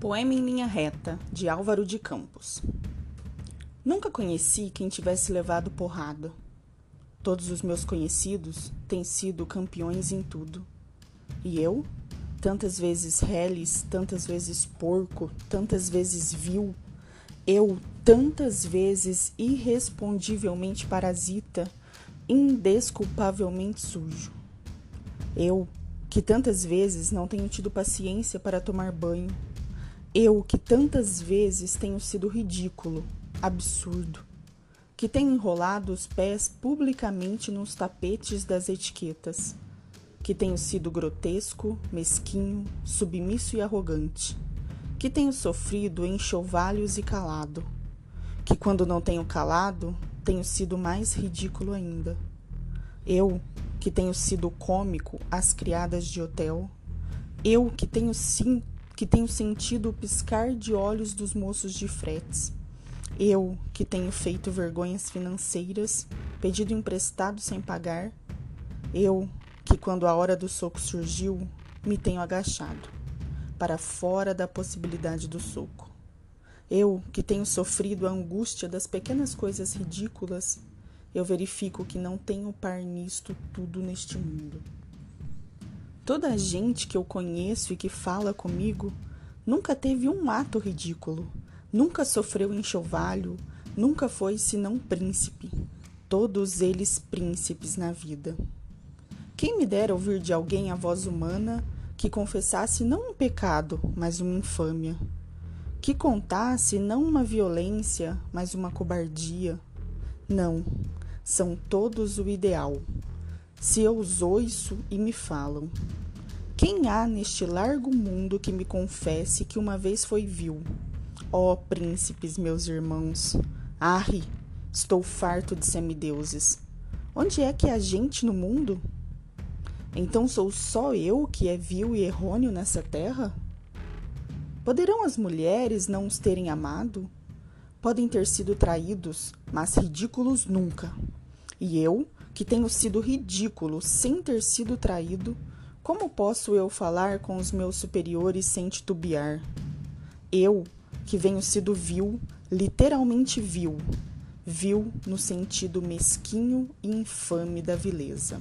Poema em linha reta, de Álvaro de Campos. Nunca conheci quem tivesse levado porrada. Todos os meus conhecidos têm sido campeões em tudo. E eu, tantas vezes reles, tantas vezes porco, tantas vezes vil, eu, tantas vezes irrespondivelmente parasita, indesculpavelmente sujo. Eu, que tantas vezes não tenho tido paciência para tomar banho eu que tantas vezes tenho sido ridículo, absurdo, que tenho enrolado os pés publicamente nos tapetes das etiquetas, que tenho sido grotesco, mesquinho, submisso e arrogante, que tenho sofrido enxovalhos e calado, que quando não tenho calado, tenho sido mais ridículo ainda. Eu, que tenho sido cômico às criadas de hotel, eu que tenho sim que tenho sentido o piscar de olhos dos moços de fretes. Eu, que tenho feito vergonhas financeiras, pedido emprestado sem pagar. Eu, que quando a hora do soco surgiu, me tenho agachado, para fora da possibilidade do soco. Eu, que tenho sofrido a angústia das pequenas coisas ridículas, eu verifico que não tenho par nisto tudo neste mundo. Toda a gente que eu conheço e que fala comigo nunca teve um ato ridículo, nunca sofreu enxovalho, nunca foi senão príncipe. Todos eles príncipes na vida. Quem me dera ouvir de alguém a voz humana que confessasse não um pecado, mas uma infâmia, que contasse não uma violência, mas uma cobardia. Não, são todos o ideal se eu os ouço e me falam. Quem há neste largo mundo que me confesse que uma vez foi vil? Ó oh, príncipes, meus irmãos, arre, estou farto de semideuses. Onde é que há gente no mundo? Então sou só eu que é vil e errôneo nessa terra? Poderão as mulheres não os terem amado? Podem ter sido traídos, mas ridículos nunca. E eu, que tenho sido ridículo sem ter sido traído, como posso eu falar com os meus superiores sem titubear? Eu, que venho sido vil, literalmente vil, vil no sentido mesquinho e infame da vileza.